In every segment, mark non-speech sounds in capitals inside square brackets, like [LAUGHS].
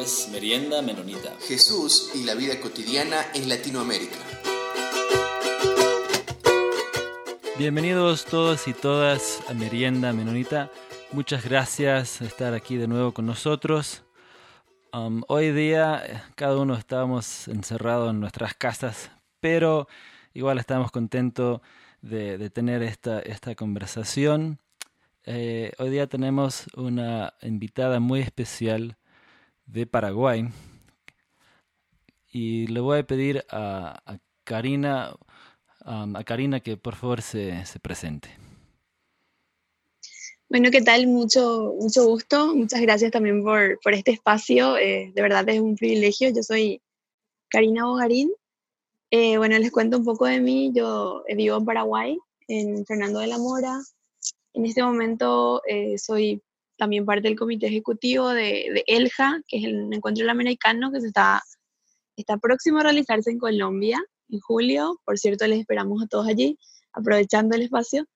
es Merienda Menonita. Jesús y la vida cotidiana en Latinoamérica. Bienvenidos todos y todas a Merienda Menonita. Muchas gracias por estar aquí de nuevo con nosotros. Um, hoy día eh, cada uno estábamos encerrados en nuestras casas, pero igual estamos contentos de, tener esta, esta conversación. Eh, hoy día tenemos una invitada muy especial de Paraguay y le voy a pedir a, Karina um, a Karina que por favor se, presente. Bueno, ¿qué tal? Mucho, mucho gusto. Muchas gracias también por, este espacio. Eh, de verdad es un privilegio. Yo soy Karina Bogarín. Eh, bueno, les cuento un poco de mí. Yo vivo en Paraguay, en Fernando de la Mora. En este momento eh, soy también parte del comité ejecutivo de, ELJA, que es el encuentro latinoamericano que se está, está próximo a realizarse en Colombia en julio. Por cierto, les esperamos a todos allí, aprovechando el espacio.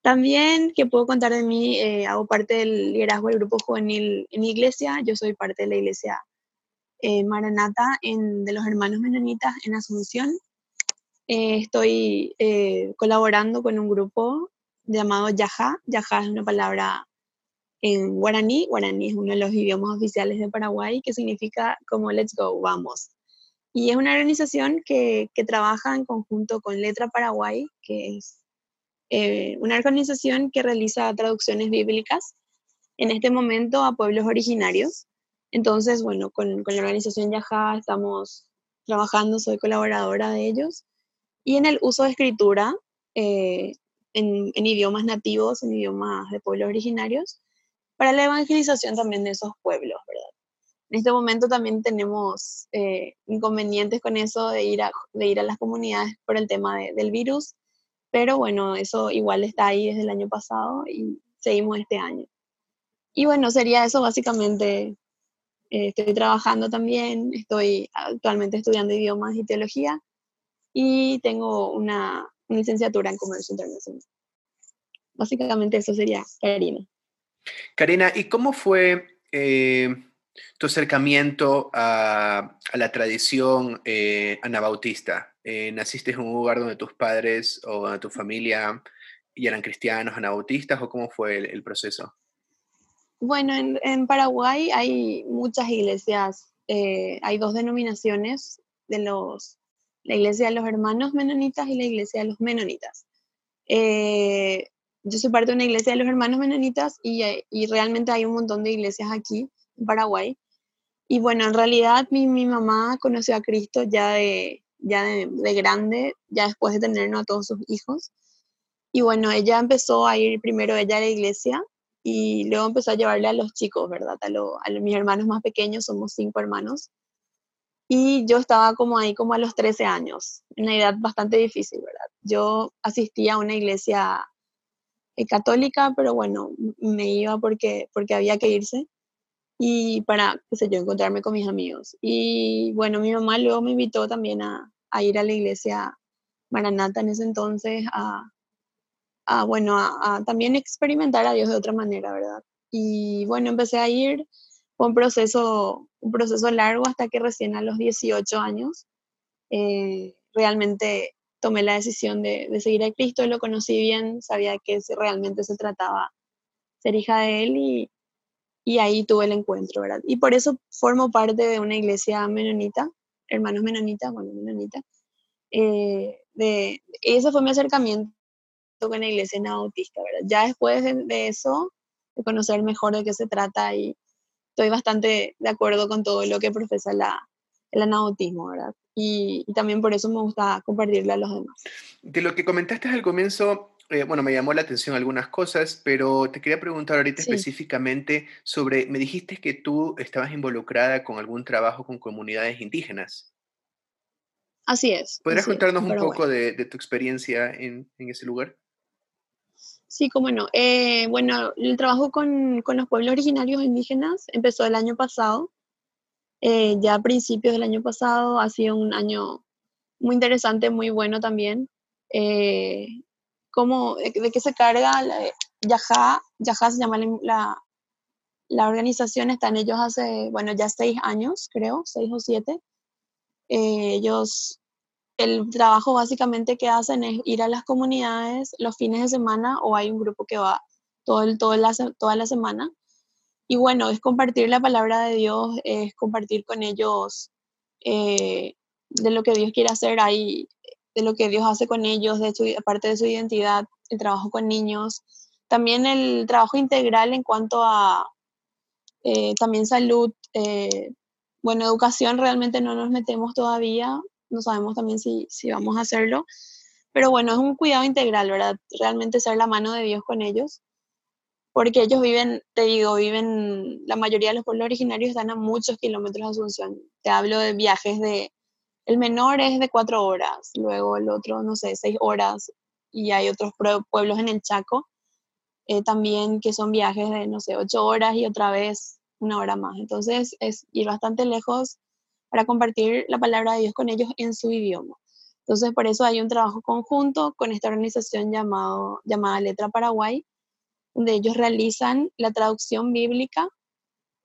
También, que puedo contar de mí, eh, hago parte del liderazgo del grupo juvenil en iglesia. Yo soy parte de la iglesia eh, Maranata en, de los hermanos menonitas en Asunción. estoy colaborando con un grupo llamado Yaja. Yaja es una palabra en guaraní. Guaraní es uno de los idiomas oficiales de Paraguay que significa como let's go, vamos. Y es una organización que, que trabaja en conjunto con Letra Paraguay, que es eh, una organización que realiza traducciones bíblicas en este momento a pueblos originarios. Entonces, bueno, con, con la organización Yaja estamos trabajando, soy colaboradora de ellos. Y en el uso de escritura, eh, en, idiomas nativos, en idiomas de pueblos originarios, para la evangelización también de esos pueblos, ¿verdad? En este momento también tenemos eh, inconvenientes con eso de ir, a, de ir a las comunidades por el tema del virus, pero bueno, eso igual está ahí desde el año pasado y seguimos este año. Y bueno, sería eso básicamente. Eh, estoy trabajando también, estoy actualmente estudiando idiomas y teología y tengo una, licenciatura en comercio internacional. Básicamente eso sería Karina. Karina, ¿y cómo fue eh, tu acercamiento a, la tradición eh, anabautista? Eh, ¿Naciste en un lugar donde tus padres o tu familia y eran cristianos anabautistas o cómo fue el, proceso? Bueno, en, Paraguay hay muchas iglesias, hay dos denominaciones de los la iglesia de los hermanos menonitas y la iglesia de los menonitas. Yo soy parte de una iglesia de los hermanos menonitas y, y, realmente hay un montón de iglesias aquí en Paraguay. Y bueno, en realidad mi, mi mamá conoció a Cristo ya, de, ya de, grande, ya después de tener a todos sus hijos. Y bueno, ella empezó a ir primero ella a la iglesia y luego empezó a llevarle a los chicos, ¿verdad? A, a mis hermanos más pequeños, somos cinco hermanos. Y yo estaba como ahí como a los 13 años, una edad bastante difícil, ¿verdad? Yo asistía a una iglesia católica, pero bueno, me iba porque, porque había que irse y para, qué sé yo, encontrarme con mis amigos. Y bueno, mi mamá luego me invitó también a, a ir a la iglesia Maranata en ese entonces, a, a bueno, a, a, también experimentar a Dios de otra manera, ¿verdad? Y bueno, empecé a ir, fue un proceso, un proceso largo hasta que recién a los 18 años eh, realmente tomé la decisión de, seguir a Cristo, lo conocí bien, sabía que realmente se trataba ser hija de Él y, y ahí tuve el encuentro, ¿verdad? Y por eso formo parte de una iglesia menonita, hermanos menonitas, bueno, menonita. Eh, de, ese fue mi acercamiento con la iglesia nautista, ¿verdad? Ya después de, de, eso, de conocer mejor de qué se trata y, estoy bastante de acuerdo con todo lo que profesa la, el anautismo, ¿verdad? Y, también por eso me gusta compartirle a los demás. De lo que comentaste al comienzo, eh, bueno, me llamó la atención algunas cosas, pero te quería preguntar ahorita específicamente sobre, me dijiste que tú estabas involucrada con algún trabajo con comunidades indígenas. Así es. ¿Podrías contarnos un poco de, de, tu experiencia en, en ese lugar? Sí, cómo no. Eh, bueno, el trabajo con, con, los pueblos originarios indígenas empezó el año pasado, eh, ya a principios del año pasado, ha sido un año muy interesante, muy bueno también. Eh, ¿cómo, de, qué se carga? La, Yaja, Yaja se llama la, la organización está en ellos hace, bueno, ya seis años, creo, seis o siete. Eh, ellos, el trabajo básicamente que hacen es ir a las comunidades los fines de semana o hay un grupo que va todo el, todo la, toda la semana. Y bueno, es compartir la palabra de Dios, es compartir con ellos eh, de lo que Dios quiere hacer ahí, de lo que Dios hace con ellos, de su, aparte de su identidad, el trabajo con niños. También el trabajo integral en cuanto a eh, también salud, eh, bueno, educación realmente no nos metemos todavía, no sabemos también si, si vamos a hacerlo, pero bueno, es un cuidado integral, ¿verdad? Realmente ser la mano de Dios con ellos, porque ellos viven, te digo, viven, la mayoría de los pueblos originarios están a muchos kilómetros de Asunción. Te hablo de viajes de, el menor es de cuatro horas, luego el otro, no sé, seis horas, y hay otros pueblos en el Chaco eh, también que son viajes de, no sé, ocho horas y otra vez una hora más. Entonces es ir bastante lejos para compartir la palabra de Dios con ellos en su idioma. Entonces por eso hay un trabajo conjunto con esta organización llamado, llamada Letra Paraguay, donde ellos realizan la traducción bíblica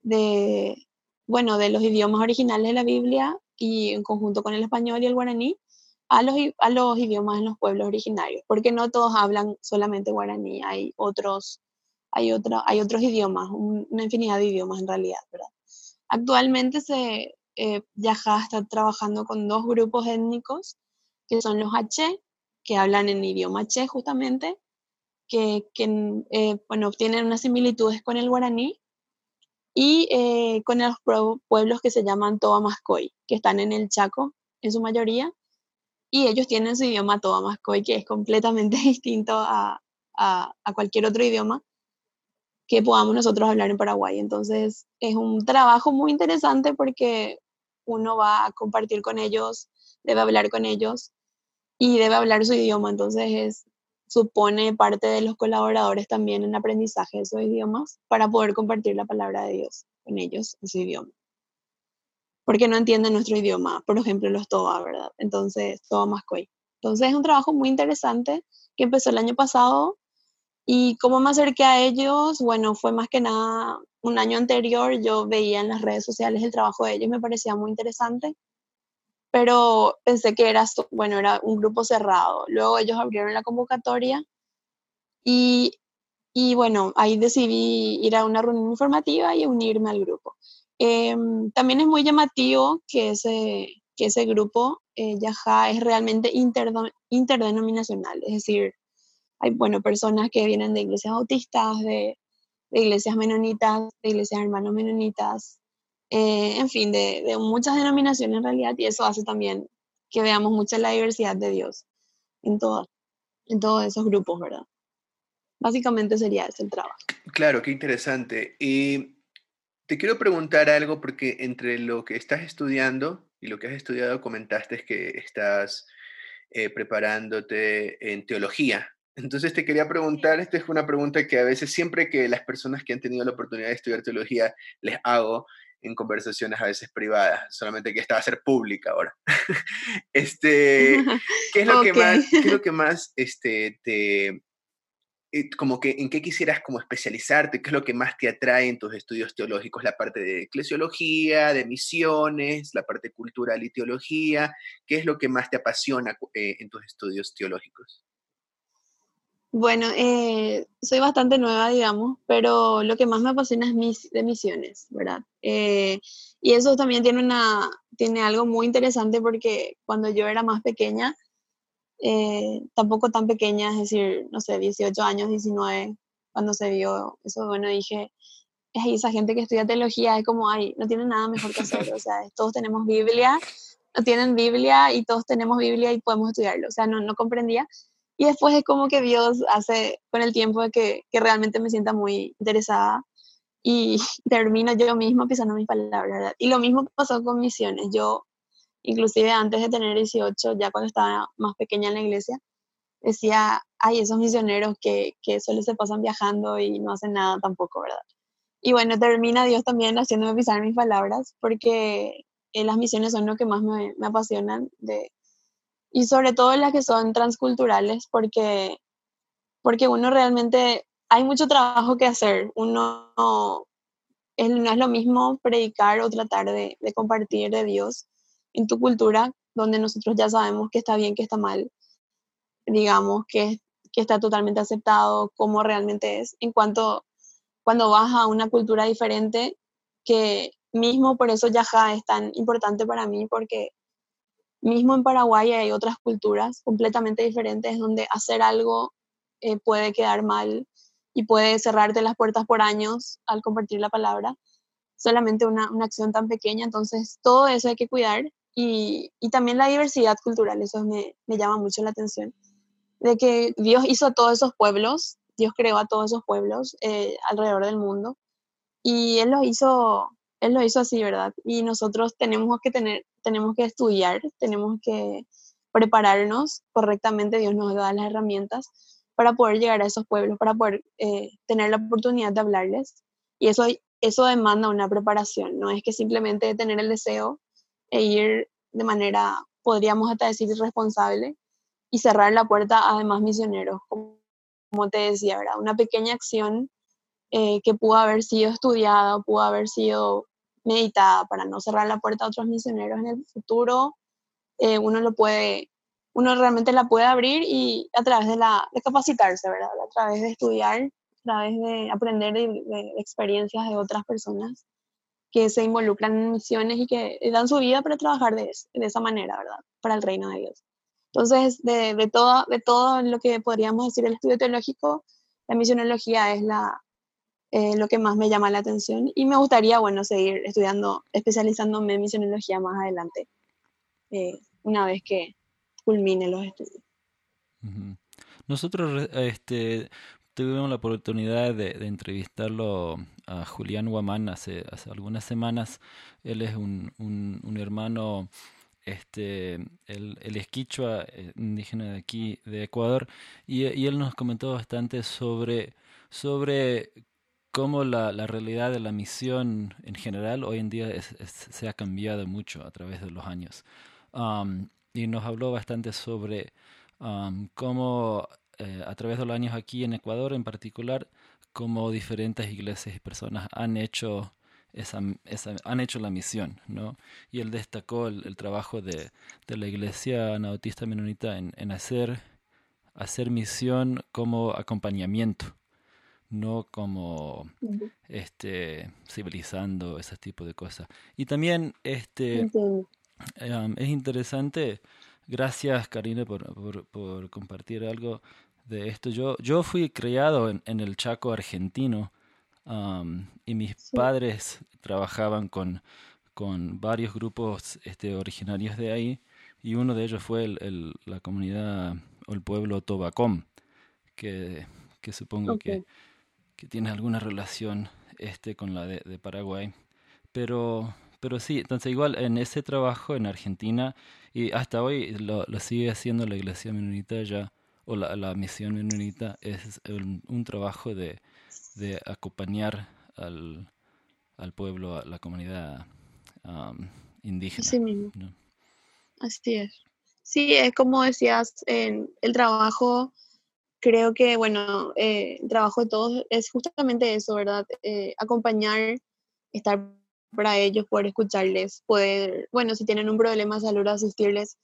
de, bueno, de los idiomas originales de la Biblia y en conjunto con el español y el guaraní a los, a los idiomas en los pueblos originarios, porque no todos hablan solamente guaraní, hay otros, hay otra, hay otros idiomas, una infinidad de idiomas en realidad, ¿verdad? Actualmente se, eh, Yaja está trabajando con dos grupos étnicos, que son los H, que hablan en idioma H justamente, que, que eh, bueno, tienen unas similitudes con el guaraní, y eh, con los pueblos que se llaman Toamascoy, que están en el Chaco en su mayoría, y ellos tienen su idioma Toamascoy, que es completamente [LAUGHS] distinto a, cualquier otro idioma que podamos nosotros hablar en Paraguay. Entonces, es un trabajo muy interesante porque uno va a compartir con ellos, debe hablar con ellos y debe hablar su idioma. Entonces, es, supone parte de los colaboradores también en aprendizaje de esos idiomas para poder compartir la palabra de Dios con ellos en su idioma porque no entienden nuestro idioma, por ejemplo, los TOA, ¿verdad? Entonces, TOA Mascoy. Entonces, es un trabajo muy interesante que empezó el año pasado y cómo me acerqué a ellos, bueno, fue más que nada un año anterior, yo veía en las redes sociales el trabajo de ellos, me parecía muy interesante, pero pensé que era, bueno, era un grupo cerrado. Luego ellos abrieron la convocatoria y, y bueno, ahí decidí ir a una reunión informativa y unirme al grupo. Em, también es muy llamativo que ese, que ese grupo, eh, es realmente interdenominacional, es decir, hay bueno, personas que vienen de iglesias bautistas, de, iglesias menonitas, de iglesias hermanos menonitas, eh, en fin, de, de, muchas denominaciones en realidad, y eso hace también que veamos mucha la diversidad de Dios en, en todos esos grupos, ¿verdad? Básicamente sería ese el trabajo. Claro, qué interesante. Y te quiero preguntar algo porque entre lo que estás estudiando y lo que has estudiado comentaste que estás eh, preparándote en teología. Entonces te quería preguntar, esta es una pregunta que a veces siempre que las personas que han tenido la oportunidad de estudiar teología les hago en conversaciones a veces privadas, solamente que esta va a ser pública ahora. [LAUGHS] este, [LAUGHS] ¿qué es lo que más, qué es lo [LAUGHS] que más este, te, eh, como que en qué quisieras como especializarte, qué es lo que más te atrae en tus estudios teológicos, la parte de eclesiología, de misiones, la parte cultural y teología, qué es lo que más te apasiona eh, en tus estudios teológicos. Bueno, eh, soy bastante nueva, digamos, pero lo que más me apasiona es mis, de misiones, ¿verdad? y eso también tiene, una, tiene algo muy interesante porque cuando yo era más pequeña, eh, tampoco tan pequeña, es decir, no sé, 18 años, 19, cuando se vio eso, bueno, dije, es esa gente que estudia teología es como, ay, no tiene nada mejor que hacer, o sea, todos tenemos Biblia, no tienen Biblia y todos tenemos Biblia y podemos estudiarlo, o sea, no, no comprendía. Y después es como que Dios hace con el tiempo que, que realmente me sienta muy interesada y [LAUGHS] termino yo mismo pisando mis palabras, ¿verdad? Y lo mismo pasó con misiones. Yo inclusive antes de tener 18, ya cuando estaba más pequeña en la iglesia, decía, ay, esos misioneros que, que solo se pasan viajando y no hacen nada tampoco, ¿verdad? Y bueno, termina Dios también haciéndome pisar mis palabras, porque eh, las misiones son lo que más me, me, apasionan, de, y sobre todo las que son transculturales, porque, porque uno realmente, hay mucho trabajo que hacer, uno no es lo mismo predicar o tratar de, de compartir de Dios en tu cultura, donde nosotros ya sabemos que está bien, que está mal, digamos, que, que está totalmente aceptado, como realmente es, en cuanto cuando vas a una cultura diferente, que mismo por eso Yaja es tan importante para mí, porque mismo en Paraguay hay otras culturas completamente diferentes donde hacer algo eh, puede quedar mal y puede cerrarte las puertas por años al compartir la palabra, solamente una, una acción tan pequeña, entonces todo eso hay que cuidar y, y también la diversidad cultural, eso me, me, llama mucho la atención, de que Dios hizo a todos esos pueblos, Dios creó a todos esos pueblos eh, alrededor del mundo y Él los hizo, Él lo hizo así, ¿verdad? Y nosotros tenemos que tener, tenemos que estudiar, tenemos que prepararnos correctamente, Dios nos da las herramientas para poder llegar a esos pueblos, para poder eh, tener la oportunidad de hablarles. Y eso, eso demanda una preparación, no es que simplemente tener el deseo e ir de manera, podríamos hasta decir, irresponsable y cerrar la puerta a demás misioneros, como, como te decía, ¿verdad? Una pequeña acción eh, que pudo haber sido estudiada pudo haber sido meditada para no cerrar la puerta a otros misioneros en el futuro, eh, uno lo puede uno realmente la puede abrir y a través de, la, de capacitarse, ¿verdad? A través de estudiar, a través de aprender de, experiencias de otras personas que se involucran en misiones y que dan su vida para trabajar de, de esa manera, ¿verdad? Para el reino de Dios. Entonces, de, de, todo, de todo lo que podríamos decir el estudio teológico, la misionología es la, eh, lo que más me llama la atención y me gustaría, bueno, seguir estudiando, especializándome en misionología más adelante, eh, una vez que, culmine los estudios. Nosotros este, tuvimos la oportunidad de, entrevistarlo a Julián Guamán hace, hace, algunas semanas. Él es un, un, hermano, este, el, el esquichua eh, indígena de aquí, de Ecuador, y, y él nos comentó bastante sobre, sobre cómo la, la, realidad de la misión en general hoy en día se ha cambiado mucho a través de los años y nos habló bastante sobre cómo eh, a través de los años aquí en Ecuador en particular, cómo diferentes iglesias y personas han hecho esa, esa, han hecho la misión, ¿no? Y él destacó el, trabajo de, de, la iglesia anabautista menonita en, en, hacer, hacer misión como acompañamiento, no como este, civilizando ese tipo de cosas. Y también este, es interesante. Gracias, Karina, por, por, compartir algo de esto. Yo, yo fui criado en, en el Chaco argentino y mis padres trabajaban con, con varios grupos este, originarios de ahí y uno de ellos fue el, la comunidad o el pueblo Tobacom, que, que supongo que, que, tiene alguna relación este, con la de, de Paraguay. Pero pero sí, entonces igual en ese trabajo en Argentina, y hasta hoy lo, lo sigue haciendo la iglesia menonita ya, o la, la misión menonita, es un, trabajo de, de acompañar al, al, pueblo, a la comunidad indígena. Así mismo. Así es. Sí, es como decías, en el trabajo, creo que, bueno, eh, el trabajo de todos es justamente eso, ¿verdad? Eh, acompañar, estar para ellos, poder escucharles, poder, bueno, si tienen un problema de salud, asistirles.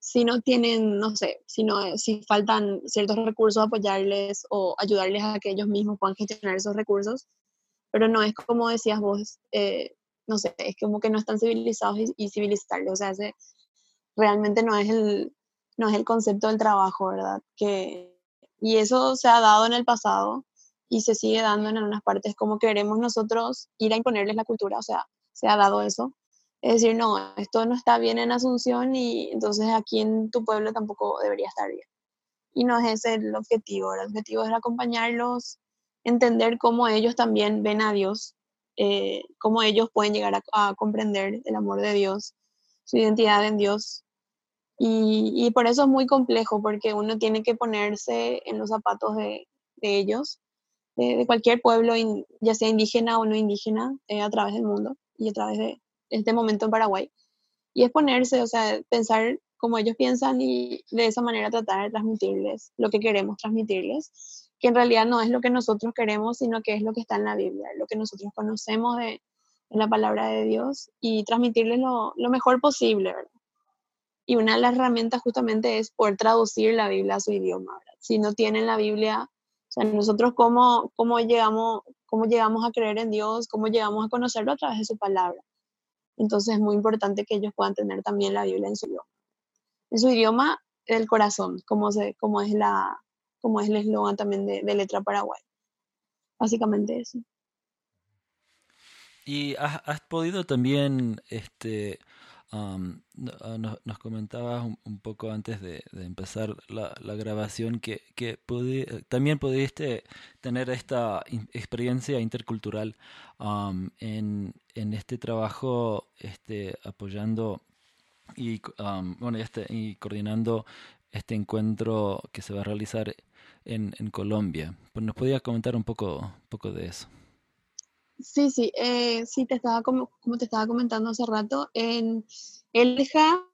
Si no tienen, no sé, si, no, si faltan ciertos recursos, apoyarles o ayudarles a que ellos mismos puedan gestionar esos recursos. Pero no es como decías vos, eh, no sé, es como que no están civilizados y, civilizarles. O sea, ese, realmente no es, el, no es el concepto del trabajo, ¿verdad? Que, y eso se ha dado en el pasado y se sigue dando en algunas partes, como queremos nosotros ir a imponerles la cultura, o sea, se ha dado eso. Es decir, no, esto no está bien en Asunción y entonces aquí en tu pueblo tampoco debería estar bien. Y no es ese el objetivo, el objetivo es acompañarlos, entender cómo ellos también ven a Dios, eh, cómo ellos pueden llegar a, comprender el amor de Dios, su identidad en Dios. Y, por eso es muy complejo, porque uno tiene que ponerse en los zapatos de, de ellos, de, cualquier pueblo, ya sea indígena o no indígena, eh, a través del mundo y a través de este momento en Paraguay. Y es ponerse, o sea, pensar como ellos piensan y de esa manera tratar de transmitirles lo que queremos transmitirles. que en realidad no es lo que nosotros queremos, sino que es lo que está en la Biblia, lo que nosotros conocemos de, la palabra de Dios y transmitirles lo, lo, mejor posible, ¿verdad? Y una de las herramientas justamente es poder traducir la Biblia a su idioma. Si no tienen la Biblia, o sea, nosotros cómo, cómo, llegamos, cómo llegamos a creer en Dios, cómo llegamos a conocerlo a través de su palabra. Entonces es muy importante que ellos puedan tener también la Biblia en su idioma. En su idioma del corazón, como, se, como es la, como es el eslogan también de, Letra Paraguay. Básicamente eso. Y has, podido también, este, ah, nos, comentabas un, poco antes de, empezar la, grabación que, que también pudiste tener esta experiencia intercultural en, en, este trabajo este, apoyando y, este, y coordinando este encuentro que se va a realizar en, en Colombia. Pues nos podías comentar un poco, poco de eso. Sí, sí, eh, sí, te estaba como, como, te estaba comentando hace rato, en ELJA,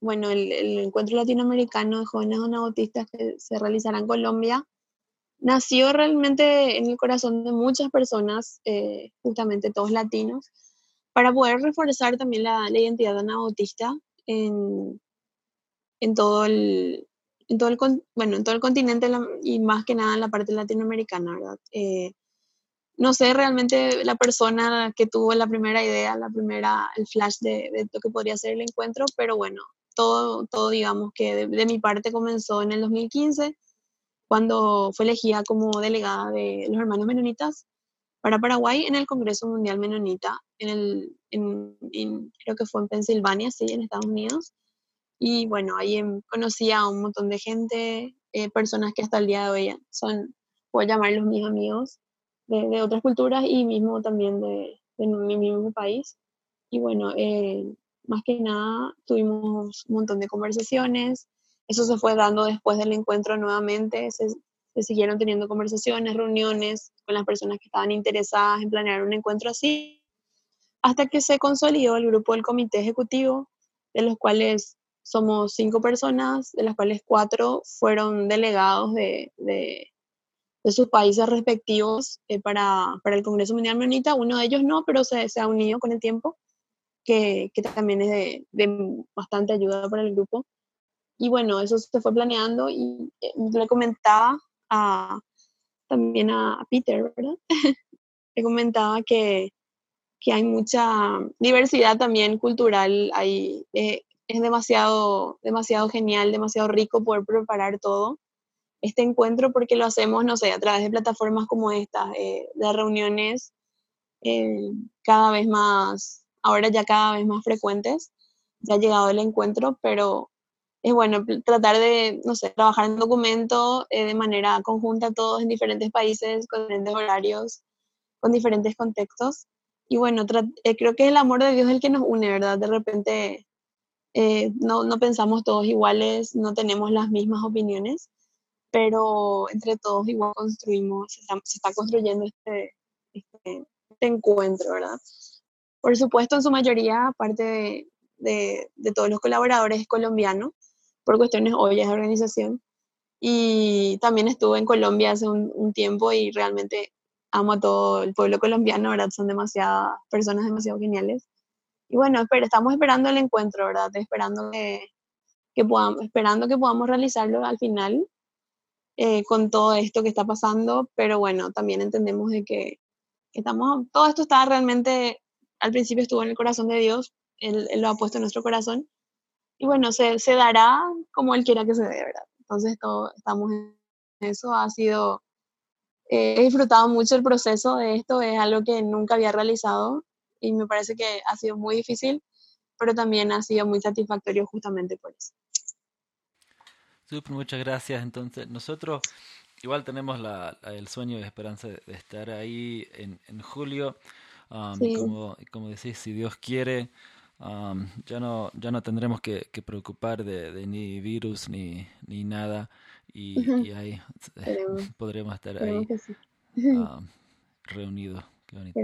bueno, el, el encuentro latinoamericano de jóvenes anabautistas que se realizará en Colombia, nació realmente en el corazón de muchas personas, eh, justamente todos latinos, para poder reforzar también la, la identidad anabautista en, en todo el, en todo el, bueno, en todo el continente y más que nada en la parte latinoamericana, ¿verdad? Eh, no sé realmente la persona que tuvo la primera idea, la primera, el flash de, de lo que podría ser el encuentro, pero bueno, todo, todo digamos que de, mi parte comenzó en el 2015, cuando fue elegida como delegada de los hermanos menonitas para Paraguay en el Congreso Mundial Menonita, en el, en, creo que fue en Pensilvania, sí, en Estados Unidos. Y bueno, ahí em, conocí a un montón de gente, eh, personas que hasta el día de hoy son, puedo llamarlos mis amigos, de, otras culturas y mismo también de, mi mismo país. Y bueno, eh, más que nada tuvimos un montón de conversaciones. Eso se fue dando después del encuentro nuevamente. Se siguieron teniendo conversaciones, reuniones con las personas que estaban interesadas en planear un encuentro así, hasta que se consolidó el grupo del comité ejecutivo, de los cuales somos cinco personas, de las cuales cuatro fueron delegados de, de, sus países respectivos eh, para, para, el Congreso Mundial Menonita. Uno de ellos no, pero se, se ha unido con el tiempo, que, que también es de, de, bastante ayuda para el grupo. Y bueno, eso se fue planeando y eh, le comentaba a, también a Peter, ¿verdad? [LAUGHS] le comentaba que, que, hay mucha diversidad también cultural, hay, eh, es demasiado, demasiado genial, demasiado rico poder preparar todo este encuentro porque lo hacemos, no sé, a través de plataformas como esta, eh, de reuniones eh, cada vez más, ahora ya cada vez más frecuentes. Ya ha llegado el encuentro, pero es bueno tratar de, no sé, trabajar en documento eh, de manera conjunta todos en diferentes países, con diferentes horarios, con diferentes contextos. Y bueno, creo que el amor de Dios es el que nos une, ¿verdad? De repente eh, no, no, pensamos todos iguales, no tenemos las mismas opiniones, pero entre todos igual construimos, se está, construyendo este, este, este, encuentro, ¿verdad? Por supuesto, en su mayoría, aparte de, de, todos los colaboradores colombianos, por cuestiones obvias de organización. Y también estuve en Colombia hace un, un tiempo y realmente amo a todo el pueblo colombiano, ¿verdad? Son demasiadas personas demasiado geniales. Y bueno, espera, estamos esperando el encuentro, ¿verdad? Esperando que, que podamos, esperando que podamos realizarlo al final eh, con todo esto que está pasando, pero bueno, también entendemos de que, estamos, todo esto está realmente, al principio estuvo en el corazón de Dios, él, lo ha puesto en nuestro corazón, y bueno, se, se, dará como Él quiera que se dé, ¿verdad? Entonces, todo, estamos en eso, ha sido, eh, he disfrutado mucho el proceso de esto, es algo que nunca había realizado, y me parece que ha sido muy difícil, pero también ha sido muy satisfactorio justamente por eso. Super, muchas gracias. Entonces, nosotros igual tenemos la, el sueño y la esperanza de, estar ahí en, en julio. Um, como, como decís, si Dios quiere, um, ya, no, ya no tendremos que, que preocupar de, de, ni virus ni, ni nada. Y, y ahí [LAUGHS] podremos estar ahí um, [LAUGHS] reunidos. Qué bonito.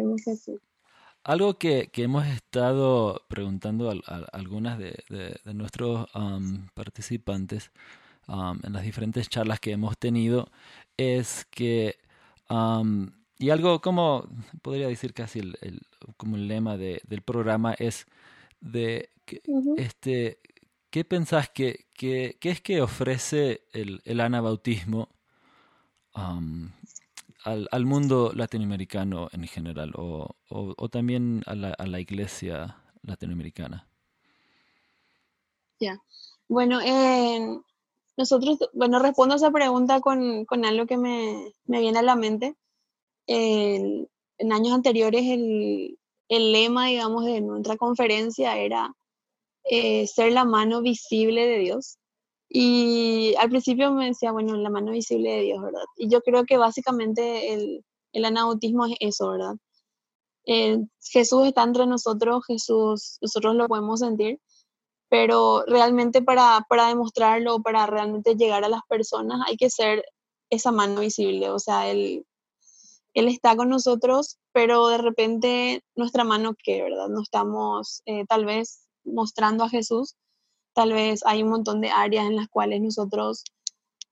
Algo que, que, hemos estado preguntando a, algunas de, de, nuestros um, participantes um, en las diferentes charlas que hemos tenido es que, y algo como, podría decir casi el, como el lema del programa es de, este, ¿qué pensás que, que, es que ofrece el, el anabautismo al, al, mundo latinoamericano en general o, o, también a la, a la, iglesia latinoamericana? Ya, bueno, nosotros, bueno, respondo esa pregunta con, con algo que me, me, viene a la mente. En, en años anteriores el, el, lema, digamos, de nuestra conferencia era eh, ser la mano visible de Dios. Y al principio me decía, bueno, la mano visible de Dios, ¿verdad? Y yo creo que básicamente el, el anautismo es eso, ¿verdad? Eh, Jesús está entre nosotros, Jesús, nosotros lo podemos sentir, pero realmente para, para demostrarlo, para realmente llegar a las personas, hay que ser esa mano visible, o sea, Él, él está con nosotros, pero de repente nuestra mano, ¿qué, verdad? No estamos eh, tal vez mostrando a Jesús, tal vez hay un montón de áreas en las cuales nosotros,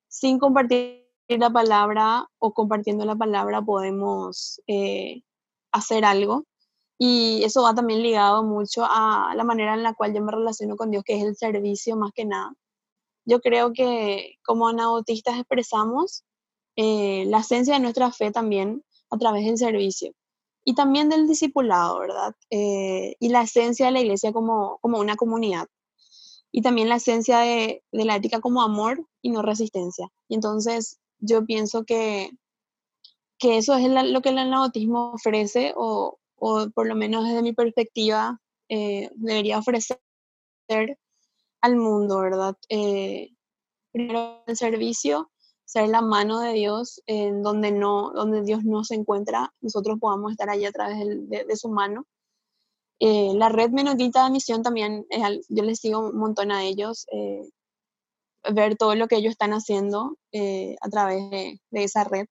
sin compartir la palabra o compartiendo la palabra, podemos eh, hacer algo. Y eso va también ligado mucho a la manera en la cual yo me relaciono con Dios, que es el servicio más que nada. Yo creo que como anabautistas expresamos eh, la esencia de nuestra fe también a través del servicio y también del discipulado, ¿verdad? Eh, y la esencia de la iglesia como, como una comunidad y también la esencia de, de la ética como amor y no resistencia. Y entonces yo pienso que, que eso es lo que el anabautismo ofrece o, o, por lo menos desde mi perspectiva eh, debería ofrecer al mundo, ¿verdad? Eh, primero el servicio, ser la mano de Dios en donde, no, donde Dios no se encuentra, nosotros podamos estar allí a través de, de su mano eh, la red Menonita de Misión también, yo les sigo un montón a ellos, eh, ver todo lo que ellos están haciendo eh, a través de, esa red,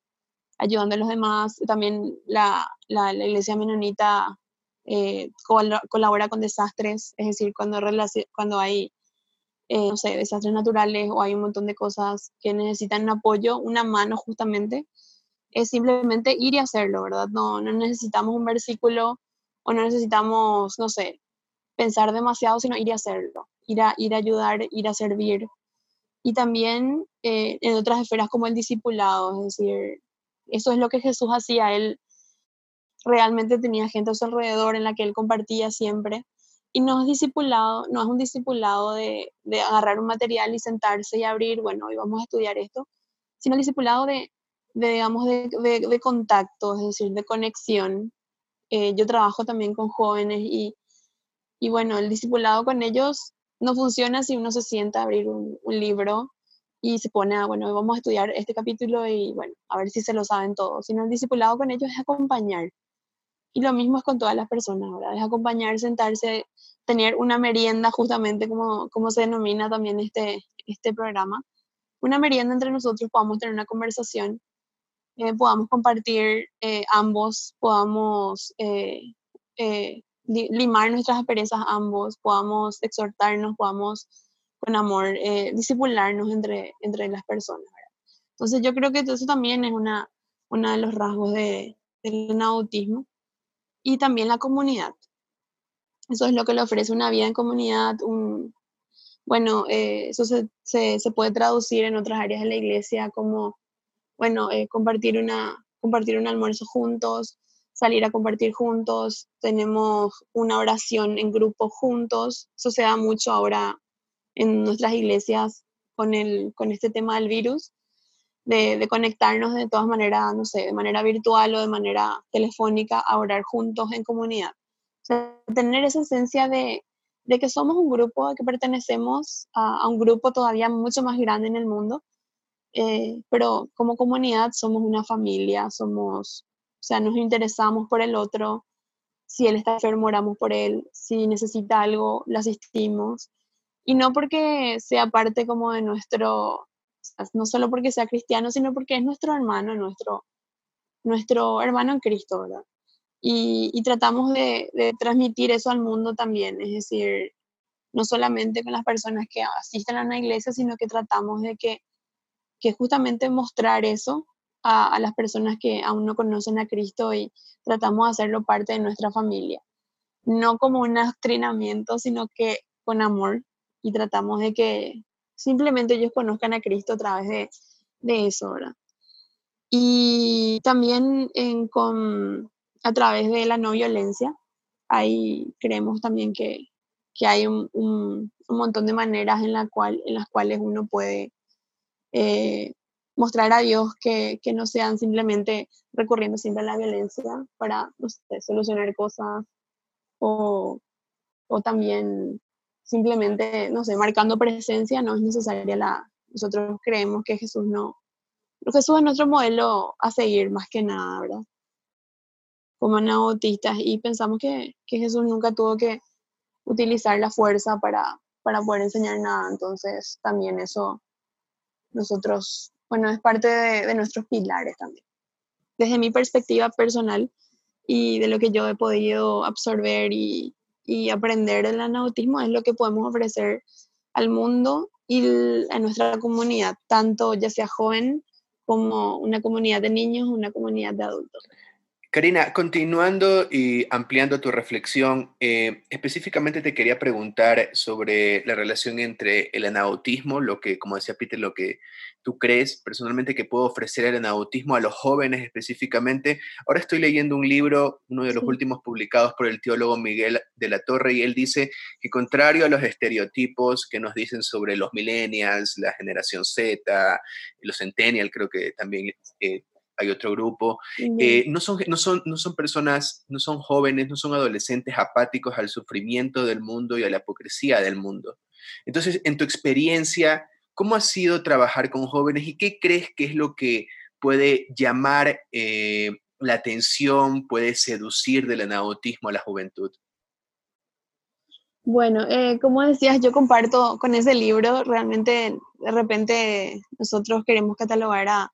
ayudando a los demás. También la, la, Iglesia Menonita colabora con desastres, es decir, cuando, cuando hay, no sé, desastres naturales o hay un montón de cosas que necesitan un apoyo, una mano justamente, es simplemente ir y hacerlo, ¿verdad? No, no necesitamos un versículo o no necesitamos, no sé, pensar demasiado, sino ir a hacerlo, ir a, ir a ayudar, ir a servir. Y también eh, en otras esferas como el discipulado, es decir, eso es lo que Jesús hacía, él realmente tenía gente a su alrededor en la que él compartía siempre. Y no es discipulado, no es un discipulado de, de agarrar un material y sentarse y abrir, bueno, hoy vamos a estudiar esto, sino el discipulado de, de digamos, de, de, contacto, es decir, de conexión, eh, yo trabajo también con jóvenes y, y, bueno, el discipulado con ellos no funciona si uno se sienta a abrir un, libro y se pone a, bueno, vamos a estudiar este capítulo y bueno, a ver si se lo saben todos, sino el discipulado con ellos es acompañar. Y lo mismo es con todas las personas, ¿verdad? Es acompañar, sentarse, tener una merienda, justamente como, como se denomina también este, este programa. Una merienda entre nosotros, podamos tener una conversación eh, podamos compartir eh, ambos, podamos eh, limar nuestras asperezas ambos, podamos exhortarnos, podamos con amor disipularnos entre, entre las personas. Entonces yo creo que eso también es una, uno de los rasgos de, del autismo y también la comunidad. Eso es lo que le ofrece una vida en comunidad, un, bueno, eso se, se, se, puede traducir en otras áreas de la iglesia como bueno, eh, compartir, una, compartir un almuerzo juntos, salir a compartir juntos, tenemos una oración en grupo juntos, eso se da mucho ahora en nuestras iglesias con, el, con este tema del virus, de, de, conectarnos de todas maneras, no sé, de manera virtual o de manera telefónica a orar juntos en comunidad. O sea, tener esa esencia de, de que somos un grupo, de que pertenecemos a, a, un grupo todavía mucho más grande en el mundo eh, pero como comunidad somos una familia, somos, o sea, nos interesamos por el otro, si él está enfermo, oramos por él, si necesita algo, lo asistimos. Y no porque sea parte como de nuestro, no solo porque sea cristiano, sino porque es nuestro hermano, nuestro, nuestro hermano en Cristo, ¿verdad? Y, y tratamos de, de, transmitir eso al mundo también, es decir, no solamente con las personas que asisten a una iglesia, sino que tratamos de que que justamente mostrar eso a, las personas que aún no conocen a Cristo y tratamos de hacerlo parte de nuestra familia. No como un adoctrinamiento, sino que con amor y tratamos de que simplemente ellos conozcan a Cristo a través de, de eso, ¿verdad? Y también en, con, a través de la no violencia, ahí creemos también que, que hay un, un, montón de maneras en, la cual, en las cuales uno puede eh, mostrar a Dios que, que, no sean simplemente recurriendo siempre a la violencia para solucionar cosas o, o, también simplemente, no sé, marcando presencia, no es necesaria la... Nosotros creemos que Jesús no... Jesús es nuestro modelo a seguir más que nada, ¿verdad? Como anabautistas y pensamos que, que Jesús nunca tuvo que utilizar la fuerza para, para poder enseñar nada, entonces también eso nosotros bueno, es parte de, nuestros pilares también. Desde mi perspectiva personal y de lo que yo he podido absorber y, aprender del anautismo es lo que podemos ofrecer al mundo y a nuestra comunidad, tanto ya sea joven como una comunidad de niños, una comunidad de adultos. Karina, continuando y ampliando tu reflexión, eh, específicamente te quería preguntar sobre la relación entre el anautismo, lo que, como decía Peter, lo que tú crees personalmente que puede ofrecer el anautismo a los jóvenes específicamente. Ahora estoy leyendo un libro, uno de los últimos publicados por el teólogo Miguel de la Torre, y él dice que contrario a los estereotipos que nos dicen sobre los millennials, la generación Z, los centennials, creo que también... Eh, hay otro grupo, eh, no, son, no, son, no son personas, no son jóvenes, no son adolescentes apáticos al sufrimiento del mundo y a la hipocresía del mundo. Entonces, en tu experiencia, ¿cómo ha sido trabajar con jóvenes y qué crees que es lo que puede llamar eh, la atención, puede seducir del anautismo a la juventud? Bueno, eh, como decías, yo comparto con ese libro, realmente de repente nosotros queremos catalogar a,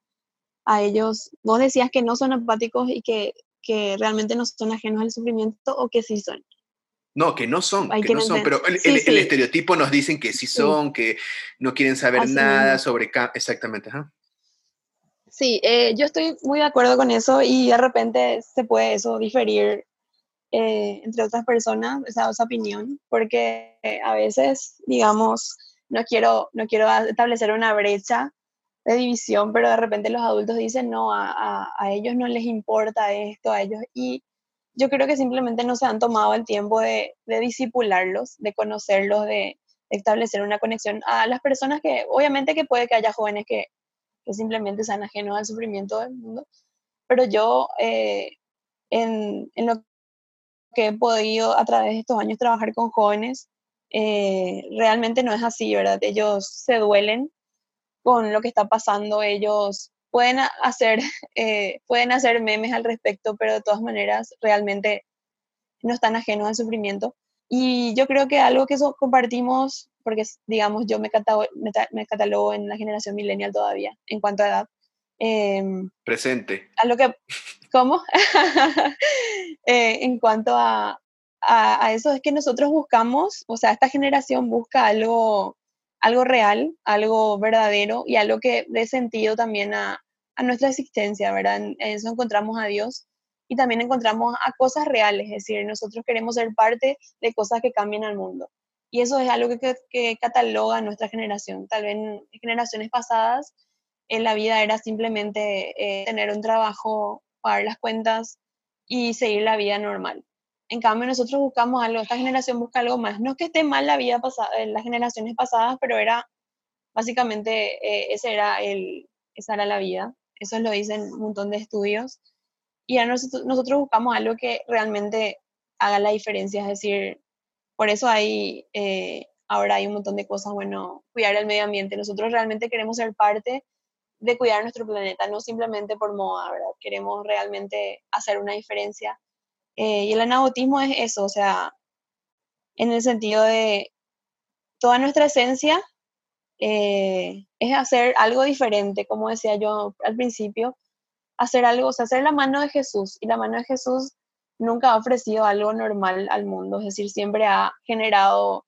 a ellos, vos decías que no son apáticos y que, que realmente no son ajenos al sufrimiento o que sí son. No, que no son, que, no son, pero el, estereotipo nos dicen que sí son, que no quieren saber nada sobre... Exactamente, Sí, eh, yo estoy muy de acuerdo con eso y de repente se puede eso diferir eh, entre otras personas, esa, esa opinión, porque a veces, digamos, no quiero, no quiero establecer una brecha de división, pero de repente los adultos dicen, no, a, a, ellos no les importa esto, a ellos, y yo creo que simplemente no se han tomado el tiempo de, de disipularlos, de conocerlos, de, establecer una conexión a las personas que, obviamente que puede que haya jóvenes que, que simplemente sean ajenos al sufrimiento del mundo, pero yo eh, en, en, lo que he podido a través de estos años trabajar con jóvenes, eh, realmente no es así, ¿verdad? Ellos se duelen con lo que está pasando. Ellos pueden hacer, [LAUGHS] eh, pueden hacer memes al respecto, pero de todas maneras realmente no están ajenos al sufrimiento. Y yo creo que algo que eso compartimos, porque digamos yo me catalogo, me, catalogo en la generación millennial todavía, en cuanto a edad. Em, Presente. A lo que, ¿Cómo? [LAUGHS] Eh, en cuanto a, a, a, eso es que nosotros buscamos, o sea, esta generación busca algo algo real, algo verdadero y algo que dé sentido también a, nuestra existencia, ¿verdad? En, eso encontramos a Dios y también encontramos a cosas reales, es decir, nosotros queremos ser parte de cosas que cambien al mundo. Y eso es algo que, cataloga a nuestra generación. Tal vez en generaciones pasadas en la vida era simplemente eh, tener un trabajo, pagar las cuentas y seguir la vida normal. En cambio, nosotros buscamos algo, esta generación busca algo más. No es que esté mal la vida pasada, eh, las generaciones pasadas, pero era básicamente eh, ese era el, esa era la vida. Eso lo dicen un montón de estudios. Y a nosotros, nosotros buscamos algo que realmente haga la diferencia. Es decir, por eso hay, eh, ahora hay un montón de cosas, bueno, cuidar el medio ambiente. Nosotros realmente queremos ser parte de cuidar nuestro planeta, no simplemente por moda, ¿verdad? Queremos realmente hacer una diferencia eh, y el anabautismo es eso, o sea, en el sentido de toda nuestra esencia eh, es hacer algo diferente, como decía yo al principio, hacer algo, o sea, hacer la mano de Jesús. Y la mano de Jesús nunca ha ofrecido algo normal al mundo, es decir, siempre ha generado,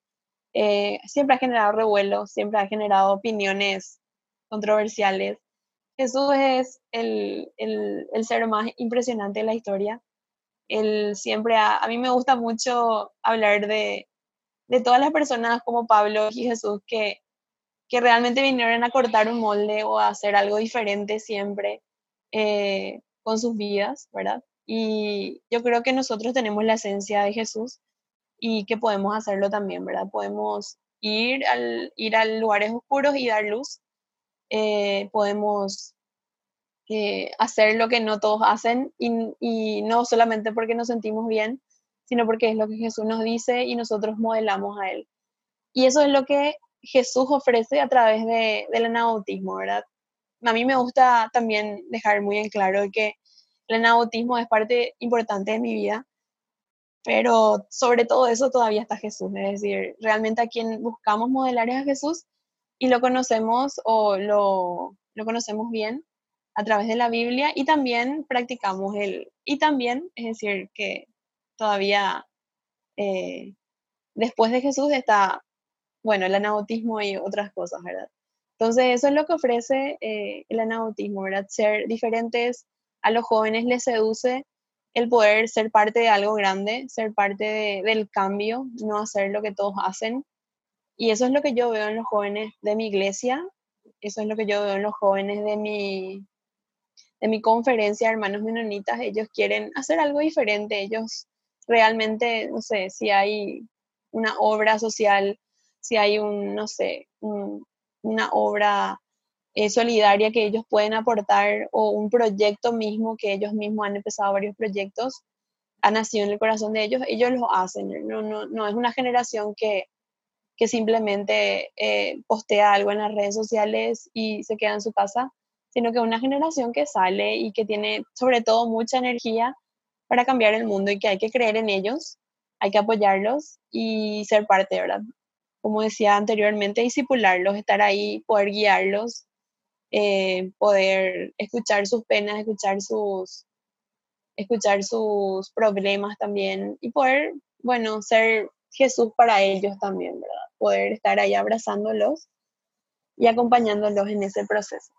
eh, siempre ha generado revuelo, siempre ha generado opiniones controversiales, Jesús es el, el, el, ser más impresionante de la historia. Él siempre, a mí me gusta mucho hablar de, de todas las personas como Pablo y Jesús que, que realmente vinieron a cortar un molde o a hacer algo diferente siempre eh, con sus vidas, ¿verdad? Y yo creo que nosotros tenemos la esencia de Jesús y que podemos hacerlo también, ¿verdad? Podemos ir, al, ir a lugares oscuros y dar luz. Eh, podemos hacer lo que no todos hacen y, y, no solamente porque nos sentimos bien, sino porque es lo que Jesús nos dice y nosotros modelamos a Él. Y eso es lo que Jesús ofrece a través de, del anabautismo, ¿verdad? A mí me gusta también dejar muy en claro que el anabautismo es parte importante de mi vida, pero sobre todo eso todavía está Jesús, es decir, realmente a quien buscamos modelar es a Jesús y lo conocemos o lo, lo conocemos bien a través de la Biblia y también practicamos el, y también, es decir, que todavía eh, después de Jesús está, bueno, el anabautismo y otras cosas, ¿verdad? Entonces, eso es lo que ofrece eh, el anabautismo, ¿verdad? Ser diferentes a los jóvenes les seduce el poder ser parte de algo grande, ser parte del cambio, no hacer lo que todos hacen. Y eso es lo que yo veo en los jóvenes de mi iglesia, eso es lo que yo veo en los jóvenes de mi, de mi conferencia, hermanos menonitas. Ellos quieren hacer algo diferente, ellos realmente, no sé, si hay una obra social, si hay un, no sé, una obra eh, solidaria que ellos pueden aportar o un proyecto mismo que ellos mismos han empezado varios proyectos, ha nacido en el corazón de ellos, ellos lo hacen. No, no, no es una generación que, que simplemente eh, postea algo en las redes sociales y se queda en su casa, sino que una generación que sale y que tiene sobre todo mucha energía para cambiar el mundo y que hay que creer en ellos, hay que apoyarlos y ser parte, ¿verdad? Como decía anteriormente, disipularlos, estar ahí, poder guiarlos, eh, poder escuchar sus penas, escuchar sus, escuchar sus problemas también y poder, bueno, ser Jesús para ellos también, ¿verdad? Poder estar ahí abrazándolos y acompañándolos en ese proceso.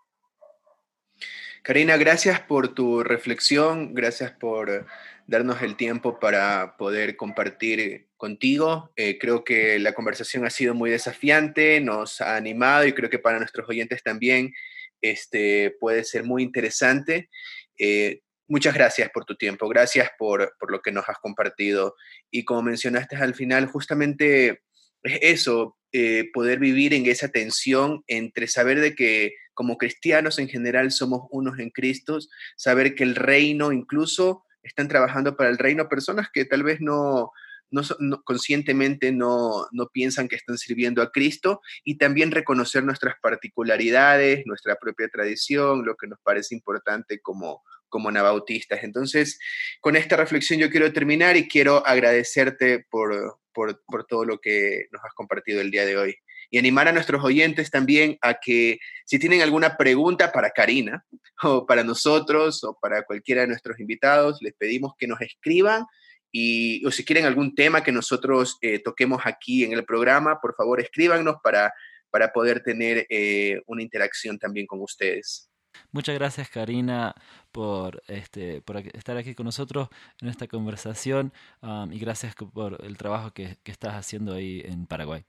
Karina, gracias por tu reflexión, gracias por darnos el tiempo para poder compartir contigo. Eh, creo que la conversación ha sido muy desafiante, nos ha animado y creo que para nuestros oyentes también este, puede ser muy interesante. Eh, muchas gracias por tu tiempo, gracias por, por lo que nos has compartido. Y como mencionaste al final, justamente es eso, eh, poder vivir en esa tensión entre saber de que como cristianos en general somos unos en Cristo, saber que el reino incluso están trabajando para el reino personas que tal vez no, no, conscientemente no, no, piensan que están sirviendo a Cristo y también reconocer nuestras particularidades, nuestra propia tradición, lo que nos parece importante como, como anabautistas. Entonces, con esta reflexión yo quiero terminar y quiero agradecerte por, por, todo lo que nos has compartido el día de hoy y animar a nuestros oyentes también a que si tienen alguna pregunta para Karina [LAUGHS] o para nosotros o para cualquiera de nuestros invitados, les pedimos que nos escriban y o si quieren algún tema que nosotros eh, toquemos aquí en el programa, por favor escríbanos para, para poder tener eh, una interacción también con ustedes. Muchas gracias Karina por, este, por estar aquí con nosotros en esta conversación um, y gracias por el trabajo que, estás haciendo ahí en Paraguay.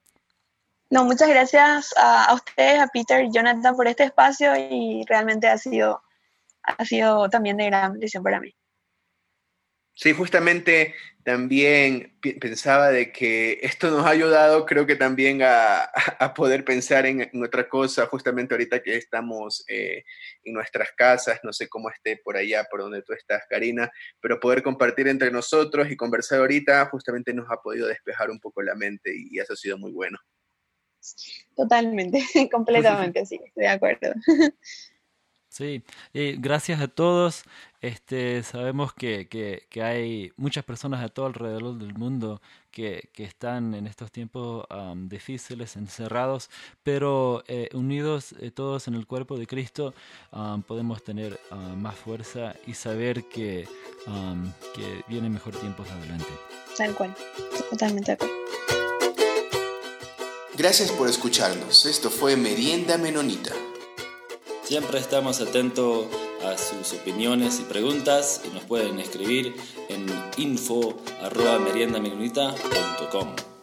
No, muchas gracias a, ustedes, a Peter y Jonathan por este espacio y realmente ha sido, ha sido también de gran bendición para mí. Sí, justamente también pensaba de que esto nos ha ayudado, creo que también a, poder pensar en, otra cosa, justamente ahorita que estamos eh, en nuestras casas, no sé cómo esté por allá, por donde tú estás, Karina, pero poder compartir entre nosotros y conversar ahorita justamente nos ha podido despejar un poco la mente y eso ha sido muy bueno. Totalmente, [LAUGHS] completamente, sí, de acuerdo. [LAUGHS] Sí, gracias a todos. Este, sabemos que, que, hay muchas personas a todo alrededor del mundo que, que están en estos tiempos difíciles, encerrados, pero eh, unidos eh, todos en el cuerpo de Cristo podemos tener más fuerza y saber que, que vienen mejor tiempos adelante. Tal cual, totalmente de acuerdo. Gracias por escucharnos. Esto fue Merienda Menonita. Siempre estamos atentos a sus opiniones y preguntas y nos pueden escribir en info.meriendamenunita.com.